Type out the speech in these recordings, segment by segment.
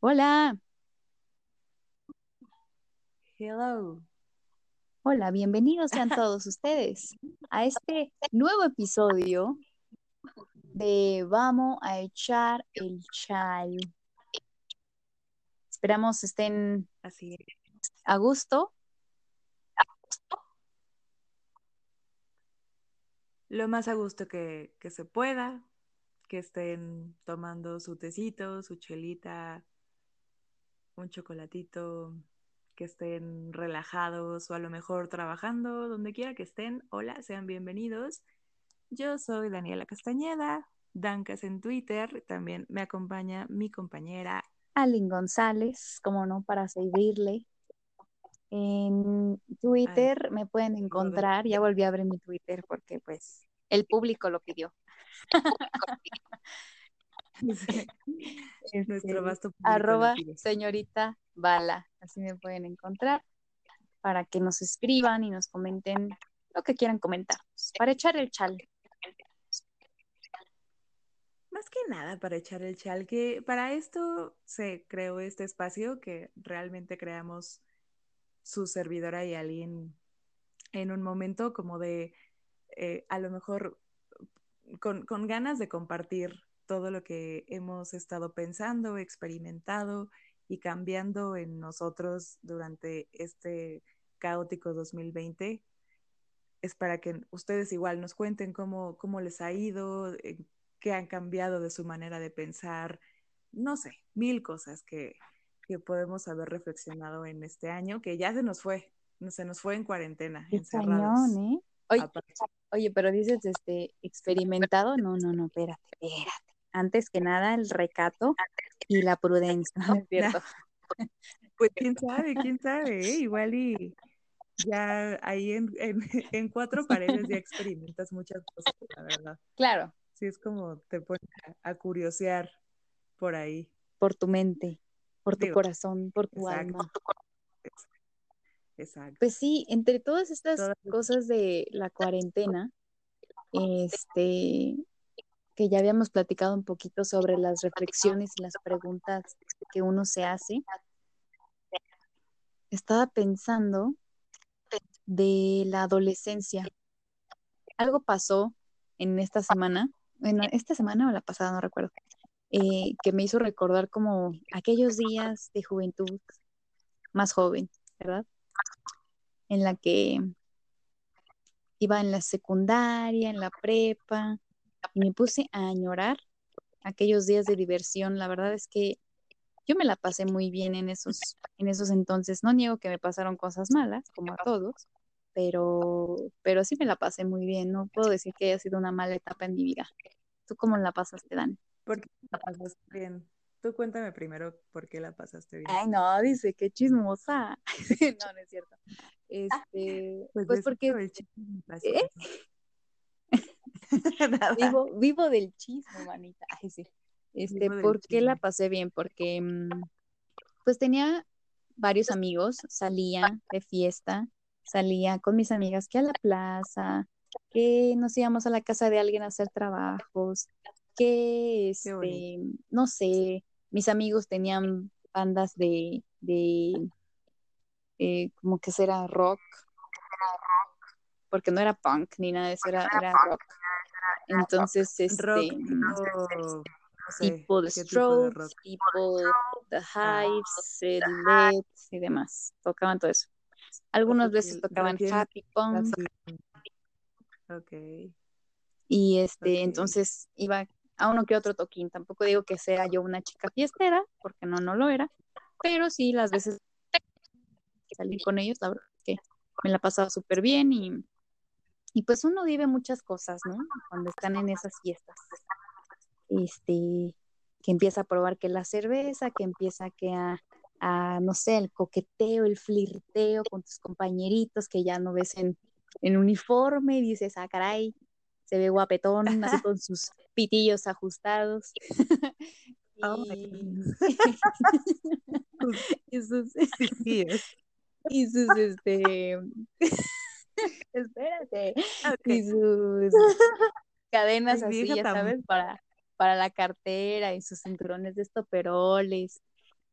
Hola, Hello. hola, bienvenidos sean todos ustedes a este nuevo episodio de Vamos a echar el chal. Esperamos estén Así es. a gusto. Lo más a gusto que, que se pueda, que estén tomando su tecito, su chelita, un chocolatito, que estén relajados o a lo mejor trabajando, donde quiera que estén. Hola, sean bienvenidos. Yo soy Daniela Castañeda, Dancas en Twitter. También me acompaña mi compañera. Alin González, como no, para seguirle. En Twitter me pueden encontrar, ya volví a abrir mi Twitter porque pues el público lo pidió. Sí, Nuestro Este, vasto arroba señorita Bala, así me pueden encontrar para que nos escriban y nos comenten lo que quieran comentar, para echar el chal. Más que nada para echar el chal, que para esto se creó este espacio que realmente creamos su servidora y alguien en un momento como de eh, a lo mejor con, con ganas de compartir todo lo que hemos estado pensando, experimentado y cambiando en nosotros durante este caótico 2020. Es para que ustedes igual nos cuenten cómo, cómo les ha ido, eh, qué han cambiado de su manera de pensar, no sé, mil cosas que, que podemos haber reflexionado en este año, que ya se nos fue, se nos fue en cuarentena, Qué encerrados. cañón, ¿eh? Oye, pero dices este experimentado, no, no, no, espérate, espérate. Antes que nada, el recato y la prudencia, ¿no es cierto? Pues quién sabe, quién sabe, ¿eh? igual y ya ahí en, en, en cuatro paredes ya experimentas muchas cosas, la verdad. Claro, Sí, es como te pones a, a curiosear por ahí. por tu mente, por tu Digo, corazón, por tu Exacto. alma. Exacto. Pues sí, entre todas estas Todas- cosas de la cuarentena, este, que ya habíamos platicado un poquito sobre las reflexiones y las preguntas que uno se hace, estaba pensando de la adolescencia. Algo pasó en esta semana, bueno, esta semana o la pasada, no recuerdo, eh, que me hizo recordar como aquellos días de juventud más joven, ¿verdad? En la que iba en la secundaria, en la prepa, y me puse a añorar aquellos días de diversión. La verdad es que yo me la pasé muy bien en esos, en esos entonces. No niego que me pasaron cosas malas, como a todos, pero, pero sí me la pasé muy bien. No puedo decir que haya sido una mala etapa en mi vida. ¿Tú cómo la pasaste, Dan? ¿Por qué la pasaste bien? Tú cuéntame primero por qué la pasaste bien. Ay, no, dice, qué chismosa. no, no es cierto. Este, pues, eso, porque el ¿Eh? vivo, vivo del chisme, manita. Ay, sí. Este, Vivo ¿por qué la pasé bien? Porque mm, pues tenía varios amigos, salía de fiesta, salía con mis amigas que a la plaza, que nos íbamos a la casa de alguien a hacer trabajos, que este, no sé, mis amigos tenían bandas de, de eh, como que será rock, porque no era punk ni nada de eso, era, era rock. Entonces, Rock este, tipo, no sé, tipo The ¿qué tipo de Strokes, rock? tipo The Hives, eh, Led y demás. Tocaban todo eso. Algunas veces tocaban rock bien happy punk así. Ok. y este, Ok. entonces iba a uno que otro toquín. Tampoco digo que sea yo una chica fiestera, porque no, no lo era, pero sí las veces que salí con ellos, la verdad es que me la pasaba súper bien y, y pues uno vive muchas cosas, ¿no? Cuando están en esas fiestas. Este, que empieza a probar que la cerveza, que empieza que a, a, no sé, el coqueteo, el flirteo con tus compañeritos que ya no ves en, en uniforme y dices, ah, caray, se ve guapetón, así con sus pitillos ajustados. Oh y, goodness. y sus, Sí, es. y sus, este, espérate, Ok. y sus cadenas Ay, así, ya sabes, para, para la cartera y sus cinturones de estoperoles.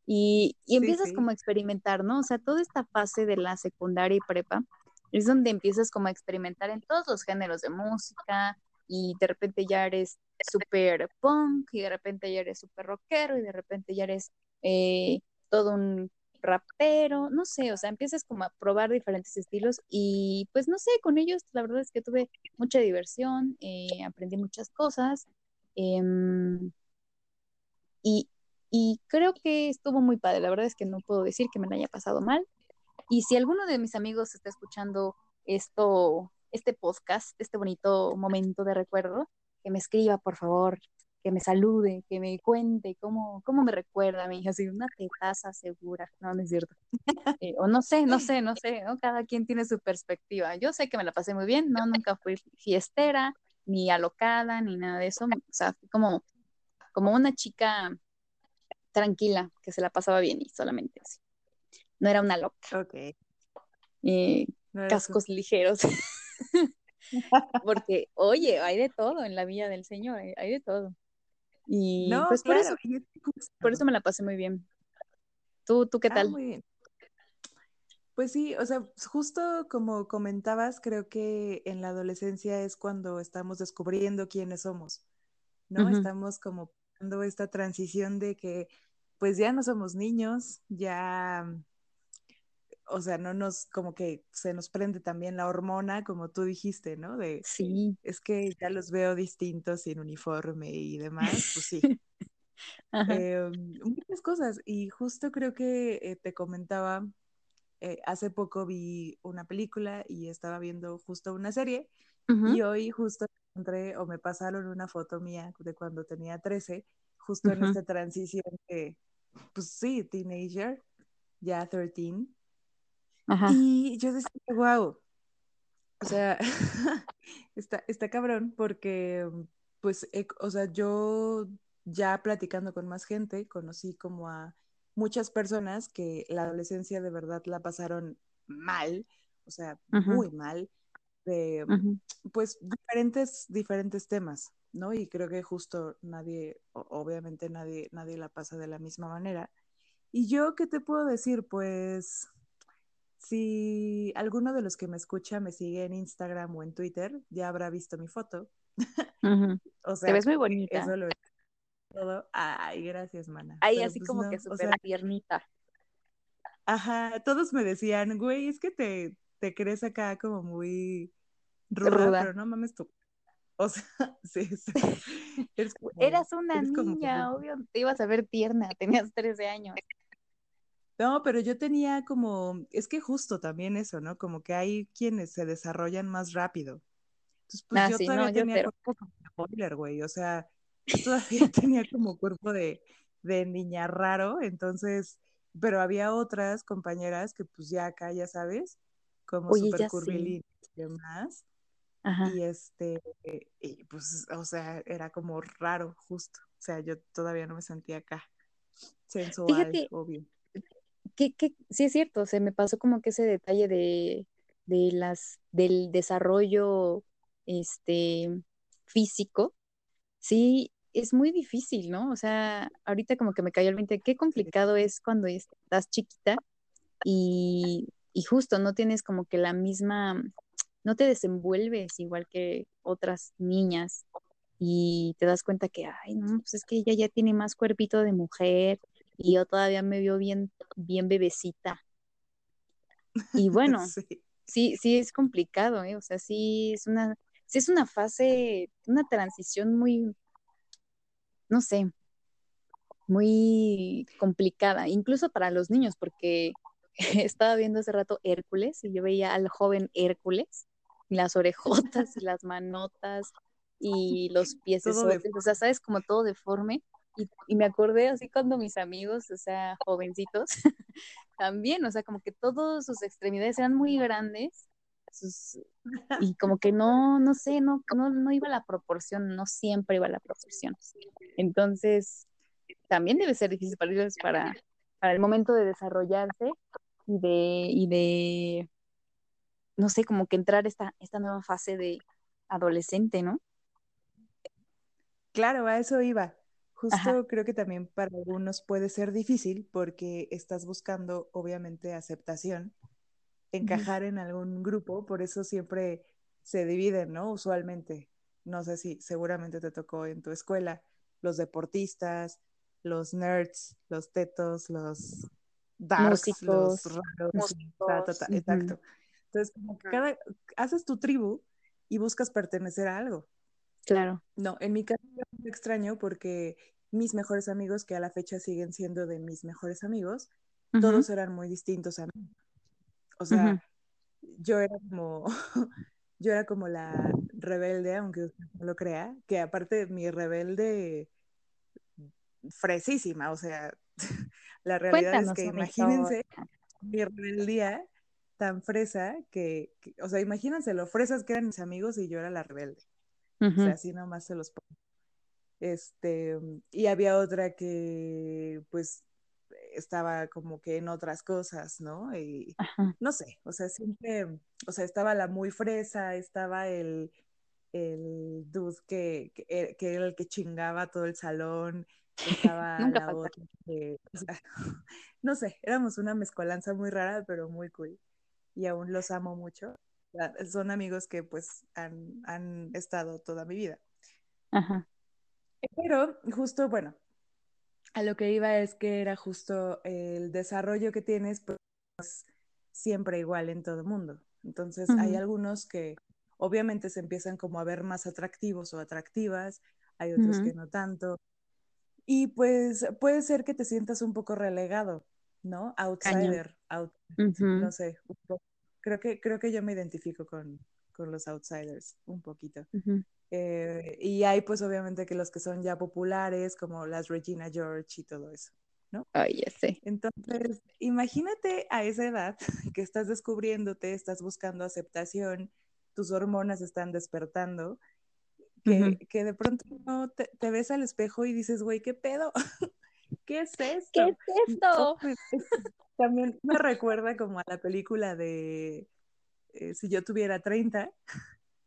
Y, y empiezas como a experimentar, ¿no? O sea, toda esta fase de la secundaria y prepa es donde empiezas como a experimentar en todos los géneros de música y de repente ya eres súper punk y de repente ya eres súper rockero y de repente ya eres eh, todo un rapero, no sé, o sea, empiezas como a probar diferentes estilos y pues no sé, con ellos la verdad es que tuve mucha diversión, eh, aprendí muchas cosas em, y, y creo que estuvo muy padre, la verdad es que no puedo decir que me la haya pasado mal y si alguno de mis amigos está escuchando esto, este podcast, este bonito momento de recuerdo, que me escriba, por favor, que me salude, que me cuente cómo, cómo me recuerda a mí, así una tetaza segura, no, no es cierto. Eh, o no sé, no sé, no sé, ¿no? cada quien tiene su perspectiva. Yo sé que me la pasé muy bien, no, nunca fui fiestera, ni alocada, ni nada de eso, o sea, como, como una chica tranquila, que se la pasaba bien y solamente así. No era una loca. Ok. Eh, cascos ligeros. Porque, oye, hay de todo en la Villa del Señor, hay de todo. Y pues por, eso, por eso me la pasé muy bien. ¿Tú, tú qué ah, tal? muy bien. Pues sí, o sea, justo como comentabas, creo que en la adolescencia es cuando estamos descubriendo quiénes somos, ¿no? Estamos como dando esta transición de que pues ya no somos niños, ya o sea, no nos, como que se nos prende también la hormona, como tú dijiste, ¿no? De, sí. Es que ya los veo distintos sin uniforme y demás, pues sí. eh, muchas cosas, y justo creo que eh, te comentaba, eh, hace poco vi una película y estaba viendo justo una serie, y hoy justo encontré o me pasaron una foto mía de cuando tenía 13, justo en esta transición de, pues sí, teenager, ya 13 y yo decía, wow, o sea, está, está cabrón porque, pues, o sea, yo ya platicando con más gente, conocí como a muchas personas que la adolescencia de verdad la pasaron mal, o sea, muy mal, de, pues, diferentes, diferentes temas, ¿no? Y creo que justo nadie, obviamente nadie, nadie la pasa de la misma manera. Y yo, ¿qué te puedo decir? Pues si alguno de los que me escucha me sigue en Instagram o en Twitter, ya habrá visto mi foto. o sea, te ves muy bonita. Eso lo todo. Ay, gracias, mana. Ahí así pues como que súper tiernita. Ajá, todos me decían, güey, es que te, te crees acá como muy ruda, pero no mames tú. O sea, sí, sí. Eras una niña, obvio, te ibas a ver tierna, tenías 13 años. No, pero yo tenía como, es que justo también eso, ¿no? Como que hay quienes se desarrollan más rápido. Entonces, pues ah, yo todavía tenía cuerpo de spoiler, güey. O sea, yo todavía tenía como cuerpo de, de niña raro, entonces, pero había otras compañeras que pues ya acá, ya sabes, como súper curvilíneas y demás. Ajá. Y este, y pues, o sea, era como raro, justo. O sea, yo todavía no me sentía acá sensual, obvio que, sí es cierto, se me pasó como que ese detalle de, de las, del desarrollo este, físico, sí, es muy difícil, ¿no? O sea, ahorita como que me cayó el 20, qué complicado es cuando estás chiquita y, y justo no tienes como que la misma, no te desenvuelves igual que otras niñas y te das cuenta que, ay, no, pues es que ella ya tiene más cuerpito de mujer y yo todavía me vio bien, bien bebecita. Y bueno, sí. sí, es complicado, ¿eh? O sea, sí es una, sí es una fase, una transición muy, no sé, muy complicada, incluso para los niños, porque estaba viendo hace rato Hércules y yo veía al joven Hércules, las orejotas y las manotas y los pies, o sea, sabes, como todo deforme. Y, me acordé así cuando mis amigos, o sea, jovencitos, también, o sea, como que todas sus extremidades eran muy grandes y como que no, no sé, no, no, no iba la proporción, no siempre iba la proporción. Entonces, también debe ser difícil para ellos para, para el momento de desarrollarse y de, y de, no sé, como que entrar esta, esta nueva fase de adolescente, ¿no? Claro, a eso iba justo creo que también para algunos puede ser difícil porque estás buscando obviamente aceptación, encajar en algún grupo, por eso siempre se dividen, ¿no? Usualmente, no sé si seguramente te tocó en tu escuela, los deportistas, los nerds, los tetos, los darks, los raros, exacto. Entonces, como que cada, haces tu tribu y buscas pertenecer a algo. Claro. No, en mi caso es muy extraño porque mis mejores amigos, que a la fecha siguen siendo de mis mejores amigos, todos eran muy distintos a mí. O sea, yo era como, yo era como la rebelde, aunque usted no lo crea, que aparte mi rebelde fresísima, o sea, la realidad es que imagínense mi rebeldía tan fresa que, o sea, imagínense lo fresas que eran mis amigos y yo era la rebelde. O sea, así nomás se los pongo. Este, y había otra que, pues, estaba como que en otras cosas, ¿no? Y no sé, o sea, siempre, o sea, estaba la muy fresa, estaba el, el dude que, que, eh, que era el que chingaba todo el salón, estaba la otra que, o sea, no sé, éramos una mezcolanza muy rara, pero muy cool. Y aún los amo mucho. Son amigos que pues han, han estado toda mi vida. Ajá. Pero justo, bueno, a lo que iba es que era justo el desarrollo que tienes, pues siempre igual en todo el mundo. Entonces hay algunos que obviamente se empiezan como a ver más atractivos o atractivas, hay otros que no tanto. Y pues puede ser que te sientas un poco relegado, ¿no? Outsider, no sé, creo que, creo que yo me identifico con, con los outsiders un poquito. Eh, y hay pues obviamente que los que son ya populares, como las Regina George y todo eso, ¿no? Ay, ya sé. Entonces, imagínate a esa edad que estás descubriéndote, estás buscando aceptación, tus hormonas están despertando, que, que de pronto no te, te, ves al espejo y dices, güey, ¿qué pedo? ¿Qué es esto? ¿Qué es esto? Pues, también me recuerda como a la película de eh, Si yo tuviera 30.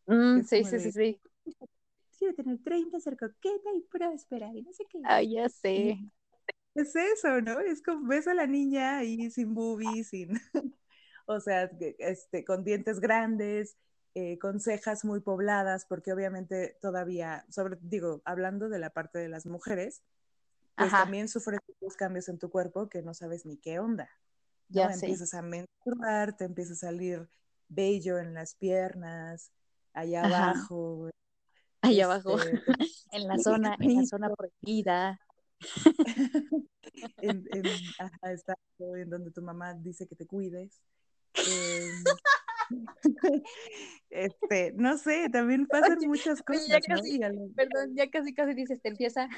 Mm, sí, sí, sí, sí. Quiero tener 30, ser coqueta y próspera y no sé qué. Ay, ya sé. Es eso, ¿no? Es como ves a la niña ahí sin boobies, sin, o sea, este, con dientes grandes, eh, con cejas muy pobladas, porque obviamente todavía, sobre, digo, hablando de la parte de las mujeres, pues también sufres los cambios en tu cuerpo que no sabes ni qué onda. Ya Empiezas a menstruar, te empieza a salir vello en las piernas, allá abajo. Allá abajo, este, en la zona, en la zona prohibida. en, en, en donde tu mamá dice que te cuides. Em, este, no sé, también pasan muchas cosas. ya casi, Perdón, ya casi casi dices, te empieza.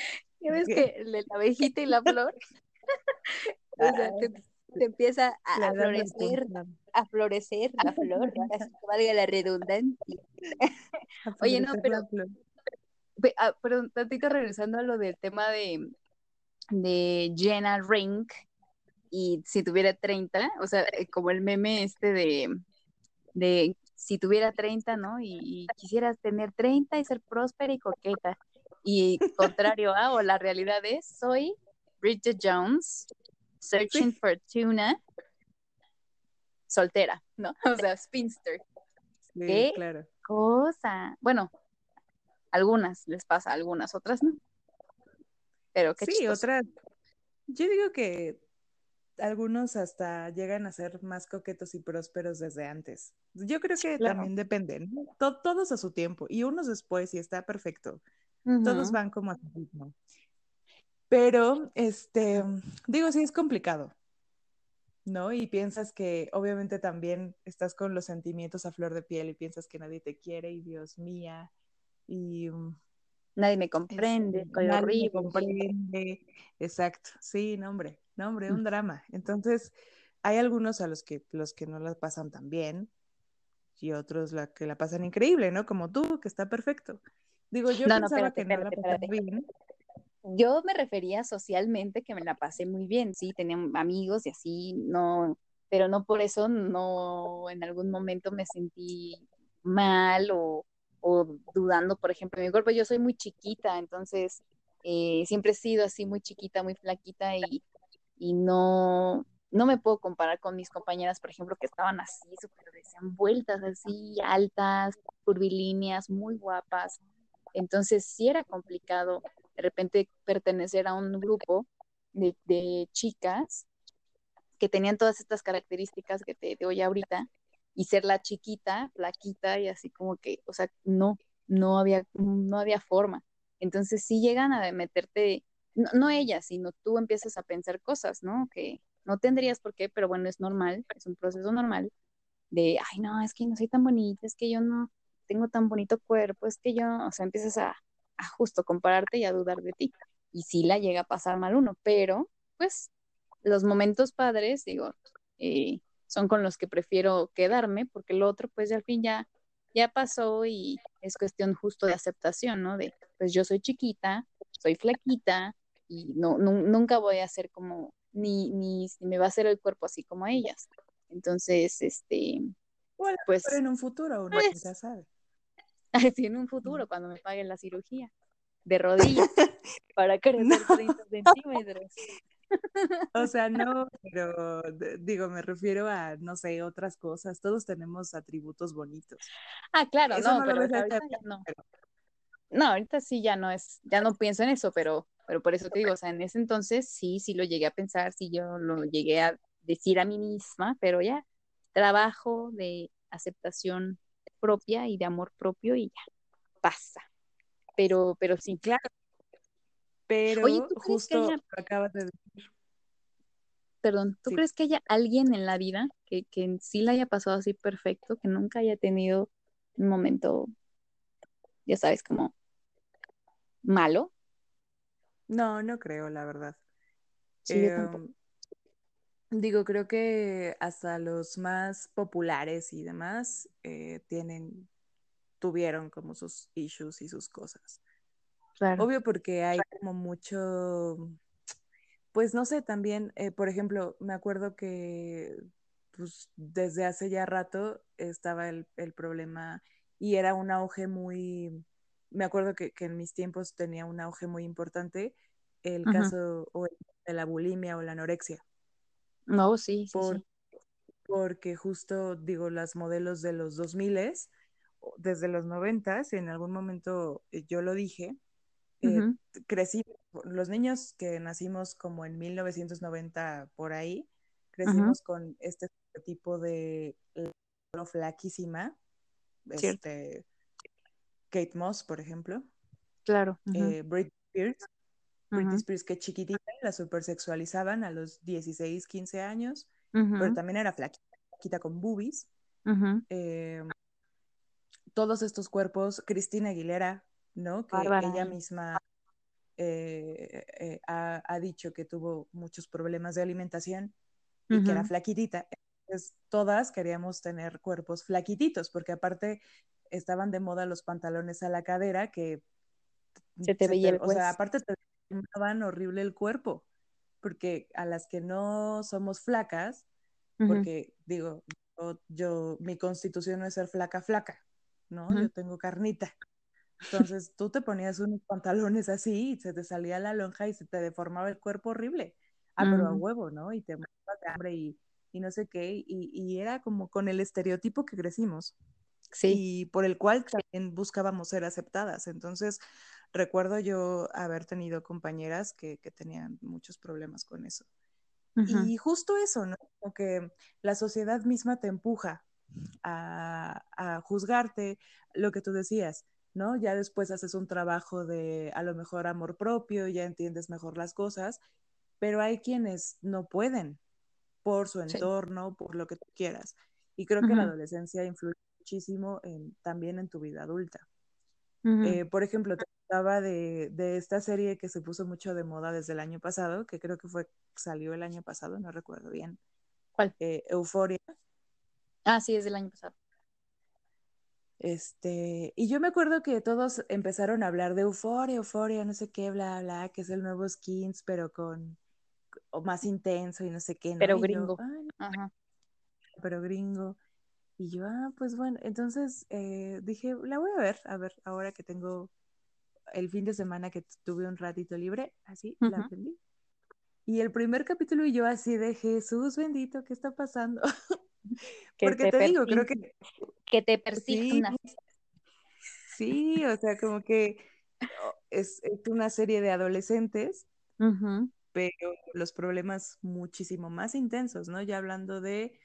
Ya ves que la abejita y la flor. o sea, te, empieza a, florecer, a florecer la flor, para que valga la redundancia. Oye, no, pero, ah, pero tantito regresando a lo del tema de, de Jenna Rink, y si tuviera 30, o sea, eh, como el meme este de, de si tuviera 30, ¿no? Y, quisieras tener 30 y ser próspera y coqueta. Y contrario a, o la realidad es, soy Bridget Jones, searching for tuna, soltera, ¿no? O sea, spinster. Sí, ¿Qué claro. cosa? Bueno, algunas les pasa, algunas otras no. Pero qué Sí, otras. Yo digo que algunos hasta llegan a ser más coquetos y prósperos desde antes. Yo creo que también dependen, todos a su tiempo y unos después y está perfecto. Todos van como a su ritmo. Pero, este, digo, sí es complicado, ¿no? Y piensas que obviamente también estás con los sentimientos a flor de piel y piensas que nadie te quiere y Dios mía, y... Mm, nadie me comprende, este, nadie me comprende. Exacto, sí, no, hombre. No, hombre, un drama. Entonces, hay algunos a los que, los que no la pasan tan bien y otros la que la pasan increíble, ¿no? Como tú, que está perfecto. Digo, yo pensaba que no la bien. Yo me refería socialmente que me la pasé muy bien, sí, tenía amigos y así, no, pero no por eso, no, en algún momento me sentí mal o, o dudando, por ejemplo, de mi cuerpo. Yo soy muy chiquita, entonces eh, siempre he sido así muy chiquita, muy flaquita y, y no, no me puedo comparar con mis compañeras, por ejemplo, que estaban así, súper decían vueltas así, altas, curvilíneas, muy guapas. Entonces sí era complicado de repente pertenecer a un grupo de, de chicas que tenían todas estas características que te doy ahorita y ser la chiquita, flaquita y así como que, o sea, no, no había, no había forma. Entonces sí llegan a meterte, no, no ellas, sino tú empiezas a pensar cosas, ¿no? Que no tendrías por qué, pero bueno, es normal, es un proceso normal de, ay, no, es que no soy tan bonita, es que yo no tengo tan bonito cuerpo, es que yo, o sea, empiezas a, a justo compararte y a dudar de ti. Y sí la llega a pasar mal uno, pero pues los momentos padres, digo, eh, son con los que prefiero quedarme, porque el otro, pues al fin ya, ya pasó y es cuestión justo de aceptación, ¿no? De, pues yo soy chiquita, soy flaquita y no, nunca voy a ser como, ni, ni, me va a hacer el cuerpo así como ellas. Entonces, este, pues... en un futuro uno pues, ya sabe. Así en un futuro, cuando me paguen la cirugía de rodillas para crecer 30 centímetros. O sea, no, pero digo, me refiero a, no sé, otras cosas. Todos tenemos atributos bonitos. Ah, claro, no, pero ahorita no. No, ahorita sí ya no es, ya no pienso en eso, pero, pero por eso te digo, o sea, en ese entonces sí, sí lo llegué a pensar, sí yo lo llegué a decir a mí misma, pero ya, trabajo de aceptación propia y de amor propio y ya, pasa. Pero, pero sí. Claro, pero justo acabas de decir. Perdón, ¿tú crees que haya alguien en la vida que, que sí la haya pasado así perfecto, que nunca haya tenido un momento, ya sabes, como malo? No, no creo, la verdad. Em, digo, creo que hasta los más populares y demás eh, tienen, tuvieron como sus issues y sus cosas. Obvio porque hay como mucho, pues no sé, también, eh, por ejemplo, me acuerdo que pues, desde hace ya rato estaba el, problema y era un auge muy, me acuerdo que, en mis tiempos tenía un auge muy importante el caso o de la bulimia o la anorexia. No, sí, sí, Porque justo, digo, las modelos de los 2000 desde los 90 en algún momento eh, yo lo dije, eh, crecí, los niños que nacimos como en 1990 por ahí, crecimos con este tipo de flaquísima, este, Kate Moss, por ejemplo. Claro. Eh, Britney Spears. Britney Spears que chiquitita, la supersexualizaban a los 16, 15 años, pero también era flaquita, con boobies. Eh, todos estos cuerpos, Cristina Aguilera, ¿no? Que ella misma eh, eh, ha, dicho que tuvo muchos problemas de alimentación y que era flaquitita. Entonces, todas queríamos tener cuerpos flaquititos, porque aparte estaban de moda los pantalones a la cadera que se te veía el O sea, aparte te daban horrible el cuerpo, porque a las que no somos flacas, porque digo, yo, mi constitución no es ser flaca, flaca, ¿no? Yo tengo carnita. Entonces tú te ponías unos pantalones así y se te salía la lonja y se te deformaba el cuerpo horrible. Ah, pero a huevo, ¿no? Y te morías de hambre y, y, no sé qué. Y, y, era como con el estereotipo que crecimos. Sí. Y por el cual también buscábamos ser aceptadas. Entonces recuerdo yo haber tenido compañeras que, que tenían muchos problemas con eso. Y justo eso, ¿no? Como que la sociedad misma te empuja a, a juzgarte, lo que tú decías, ¿no? Ya después haces un trabajo de a lo mejor amor propio, ya entiendes mejor las cosas, pero hay quienes no pueden por su entorno, por lo que tú quieras. Y creo que la adolescencia influye muchísimo en, también en tu vida adulta. Eh, por ejemplo, te hablaba de, esta serie que se puso mucho de moda desde el año pasado, que creo que fue, salió el año pasado, no recuerdo bien. ¿Cuál? Eh, Euforia. Ah, sí, es del año pasado. Este, y yo me acuerdo que todos empezaron a hablar de euforia, euforia, no sé qué, bla, bla, que es el nuevo skins, pero con o más intenso y no sé qué. Pero gringo. Pero gringo. Y yo, ah, pues bueno, entonces eh, dije, la voy a ver, a ver, ahora que tengo el fin de semana que tuve un ratito libre, así, la aprendí. Y el primer capítulo y yo así de Jesús bendito, ¿qué está pasando? Porque te, digo, creo que... Que te persignas. Sí, o sea, como que es, una serie de adolescentes, pero los problemas muchísimo más intensos, ¿no? Ya hablando de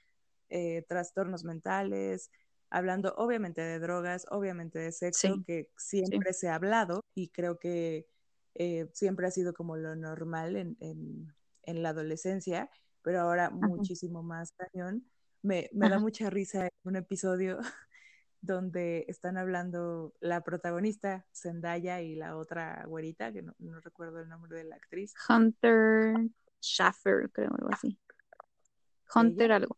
eh, trastornos mentales, hablando obviamente de drogas, obviamente de sexo, que siempre se ha hablado y creo que eh, siempre ha sido como lo normal en, en, la adolescencia, pero ahora muchísimo más cañón. Me, me da mucha risa un episodio donde están hablando la protagonista, Zendaya, y la otra güerita, que no, recuerdo el nombre de la actriz. Hunter Schaffer, creo, algo así. Hunter algo.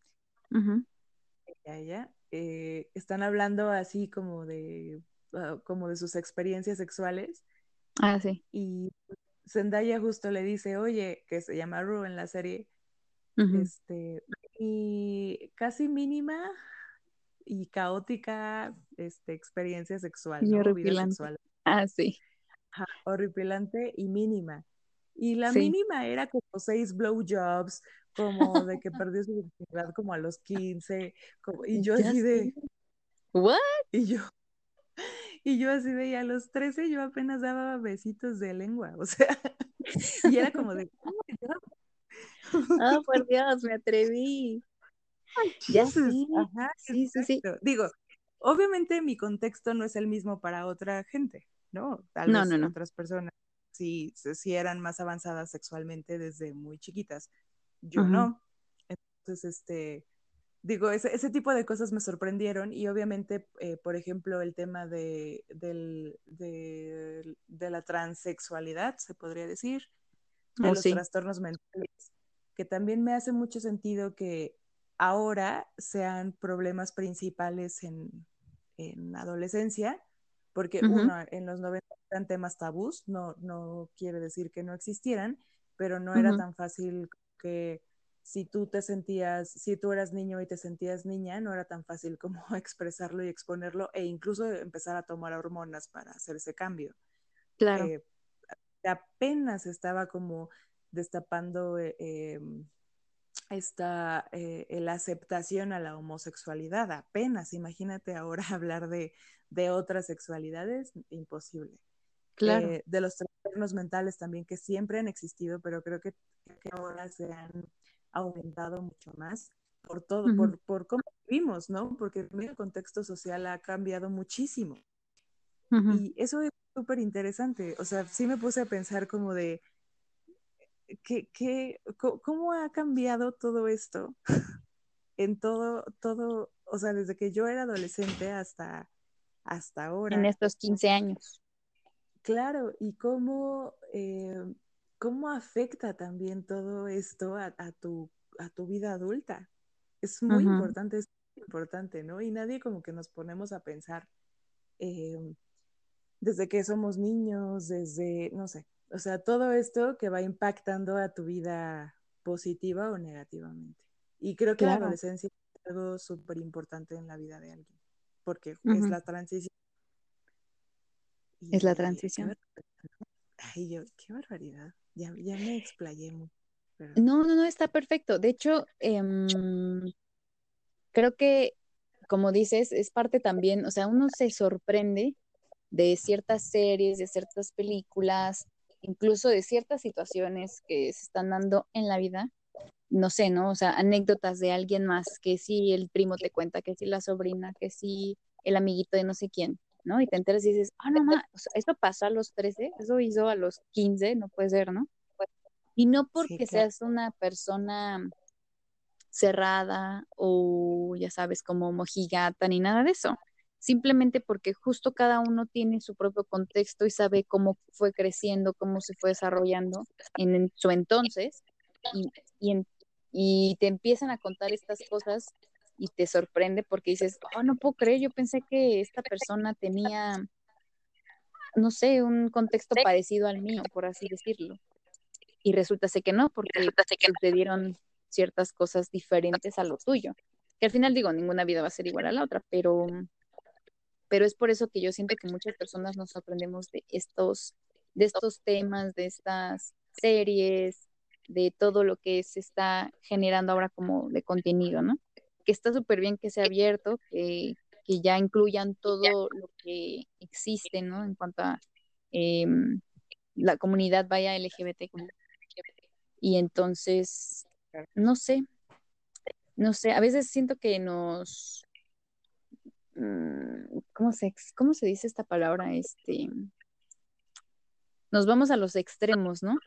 Ella, eh, están hablando así como de, ah, como de sus experiencias sexuales. Ah, sí. Y Zendaya justo le dice, oye, que se llama Rue en la serie, este, y casi mínima y caótica este, experiencia sexual, ¿no? Vida sexual. Ah, sí. horripilante y mínima. Y la mínima era como seis blowjobs, como de que perdió su virginidad como a los 15, y yo así de... ¿What? Y yo, y yo así de, y a los 13 yo apenas daba besitos de lengua, o sea, y era como de, oh Ah, por Dios, me atreví. ya sí, sí, sí, sí. Digo, obviamente mi contexto no es el mismo para otra gente, ¿no? Tal vez otras personas sí, sí eran más avanzadas sexualmente desde muy chiquitas. Yo no. Entonces, este, digo, ese, ese, tipo de cosas me sorprendieron y obviamente, eh, por ejemplo, el tema de, del, de, la transexualidad, se podría decir, de oh, los trastornos mentales, que también me hace mucho sentido que ahora sean problemas principales en, en adolescencia, porque uno, en los 90 eran temas tabús, no, no quiere decir que no existieran, pero no era tan fácil que si tú te sentías, si tú eras niño y te sentías niña, no era tan fácil como expresarlo y exponerlo e incluso empezar a tomar hormonas para hacer ese cambio. Claro. Eh, apenas estaba como destapando eh, em, esta, eh, la aceptación a la homosexualidad, apenas, imagínate ahora hablar de, de otras sexualidades, imposible. Claro. Eh, de los trastornos mentales también que siempre han existido, pero creo que, ahora se han aumentado mucho más por todo, por, por, cómo vivimos, ¿no? Porque el contexto social ha cambiado muchísimo. Y eso es súper interesante. O sea, sí me puse a pensar como de, ¿qué, cómo ha cambiado todo esto en todo, todo, o sea, desde que yo era adolescente hasta, hasta ahora? En estos 15 años. Claro, y cómo, eh, cómo afecta también todo esto a, tu, a tu vida adulta. Es muy importante, es muy importante, ¿no? Y nadie como que nos ponemos a pensar em, desde que somos niños, desde, no sé, o sea, todo esto que va impactando a tu vida positiva o negativamente. Y creo que la adolescencia es algo súper importante en la vida de alguien, porque es la transición. es la transición. Ay, yo, qué barbaridad. Ya, me explayé mucho. No, no, no, está perfecto. De hecho, em, creo que, como dices, es parte también, o sea, uno se sorprende de ciertas series, de ciertas películas, incluso de ciertas situaciones que se están dando en la vida, no sé, ¿no? O sea, anécdotas de alguien más, que si el primo te cuenta, que si la sobrina, que si el amiguito de no sé quién, ¿no? Y te enteras y dices, ah, no, ma, o sea, eso pasó a los 13, eso hizo a los 15, no puede ser, ¿no? Y no porque seas una persona cerrada o, ya sabes, como mojigata ni nada de eso, simplemente porque justo cada uno tiene su propio contexto y sabe cómo fue creciendo, cómo se fue desarrollando en, su entonces, y, y, te empiezan a contar estas cosas y te sorprende porque dices, oh, no puedo creer, yo pensé que esta persona tenía, no sé, un contexto parecido al mío, por así decirlo. Y resulta que no, porque sucedieron ciertas cosas diferentes a lo tuyo. que al final digo, ninguna vida va a ser igual a la otra, pero, pero es por eso que yo siento que muchas personas nos sorprendemos de estos, de estos temas, de estas series, de todo lo que se está generando ahora como de contenido, ¿no? Que está súper bien que sea abierto, que, que, ya incluyan todo lo que existe, ¿no? En cuanto a eh, la comunidad vaya LGBT. Y entonces, no sé, no sé, a veces siento que nos, ¿cómo se, cómo se dice esta palabra? Este, nos vamos a los extremos, ¿no?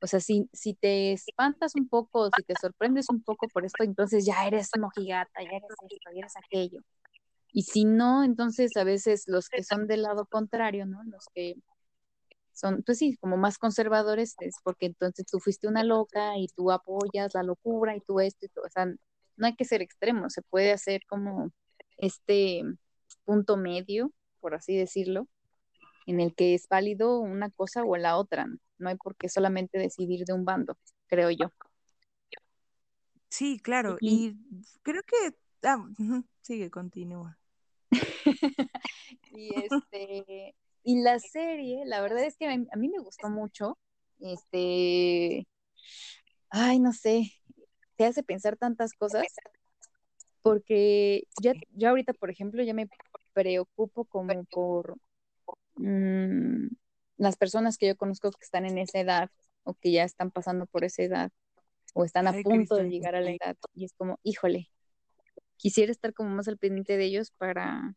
O sea, si, si te espantas un poco, si te sorprendes un poco por esto, entonces ya eres mojigata, ya eres esto, ya eres aquello. Y si no, entonces a veces los que son del lado contrario, ¿no? Los que son, pues sí, como más conservadores, es porque entonces tú fuiste una loca y tú apoyas la locura y tú esto y todo. O sea, no hay que ser extremo, se puede hacer como este punto medio, por así decirlo, en el que es válido una cosa o la otra. No hay por qué solamente decidir de un bando, creo yo. Sí, claro. Y, creo que ah, sigue, continúa. y este y la serie, la verdad es que a mí me gustó mucho. Este, ay, no sé, te hace pensar tantas cosas porque ya, ya ahorita, por ejemplo, ya me preocupo como por mm, las personas que yo conozco que están en esa edad o que ya están pasando por esa edad o están a punto de llegar a la edad y es como, híjole, quisiera estar como más al pendiente de ellos para,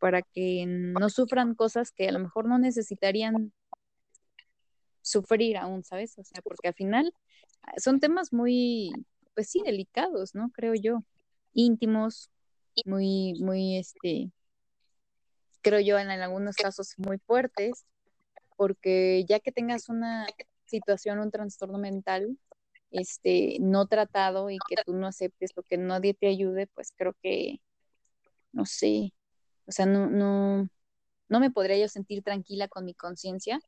para que no sufran cosas que a lo mejor no necesitarían sufrir aún, ¿sabes? O sea, porque al final ah, son temas muy, pues sí, delicados, ¿no? Creo yo, íntimos, muy, muy, este, creo yo, en, algunos casos muy fuertes, porque ya que tengas una situación, un trastorno mental, este, no tratado y que tú no aceptes lo que nadie te ayude, pues creo que, no sé, o sea, no, no, no me podría yo sentir tranquila con mi conciencia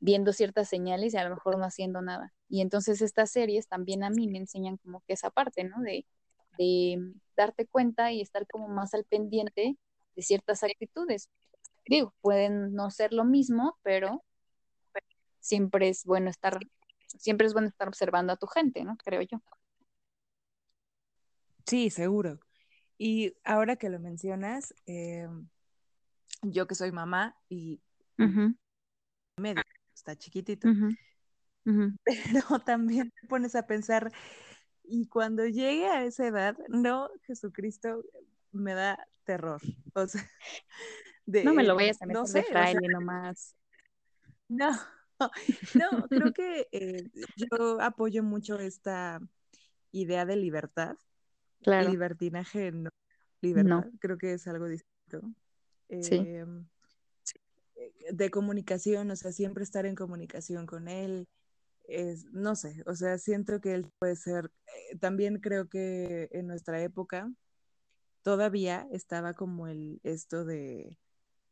viendo ciertas señales y a lo mejor no haciendo nada. Y entonces estas series también a mí me enseñan como que esa parte, ¿no? De, de darte cuenta y estar como más al pendiente de ciertas actitudes. Digo, pueden no ser lo mismo, pero siempre es bueno estar, siempre es bueno estar observando a tu gente, ¿no? Creo yo. Sí, seguro. Y ahora que lo mencionas, eh, yo que soy mamá y medio, está chiquitito, pero también te pones a pensar, y cuando llegue a esa edad, no, Jesucristo me da terror. O sea, no me lo vayas a meter no sé, de nomás. No, no, creo que eh, yo apoyo mucho esta idea de libertad Claro. Libertinaje no. Libertad, creo que es algo distinto. Em, eh, de comunicación, o sea, siempre estar en comunicación con él. Es, no sé, o sea, siento que él puede ser, eh, también creo que en nuestra época todavía estaba como el esto de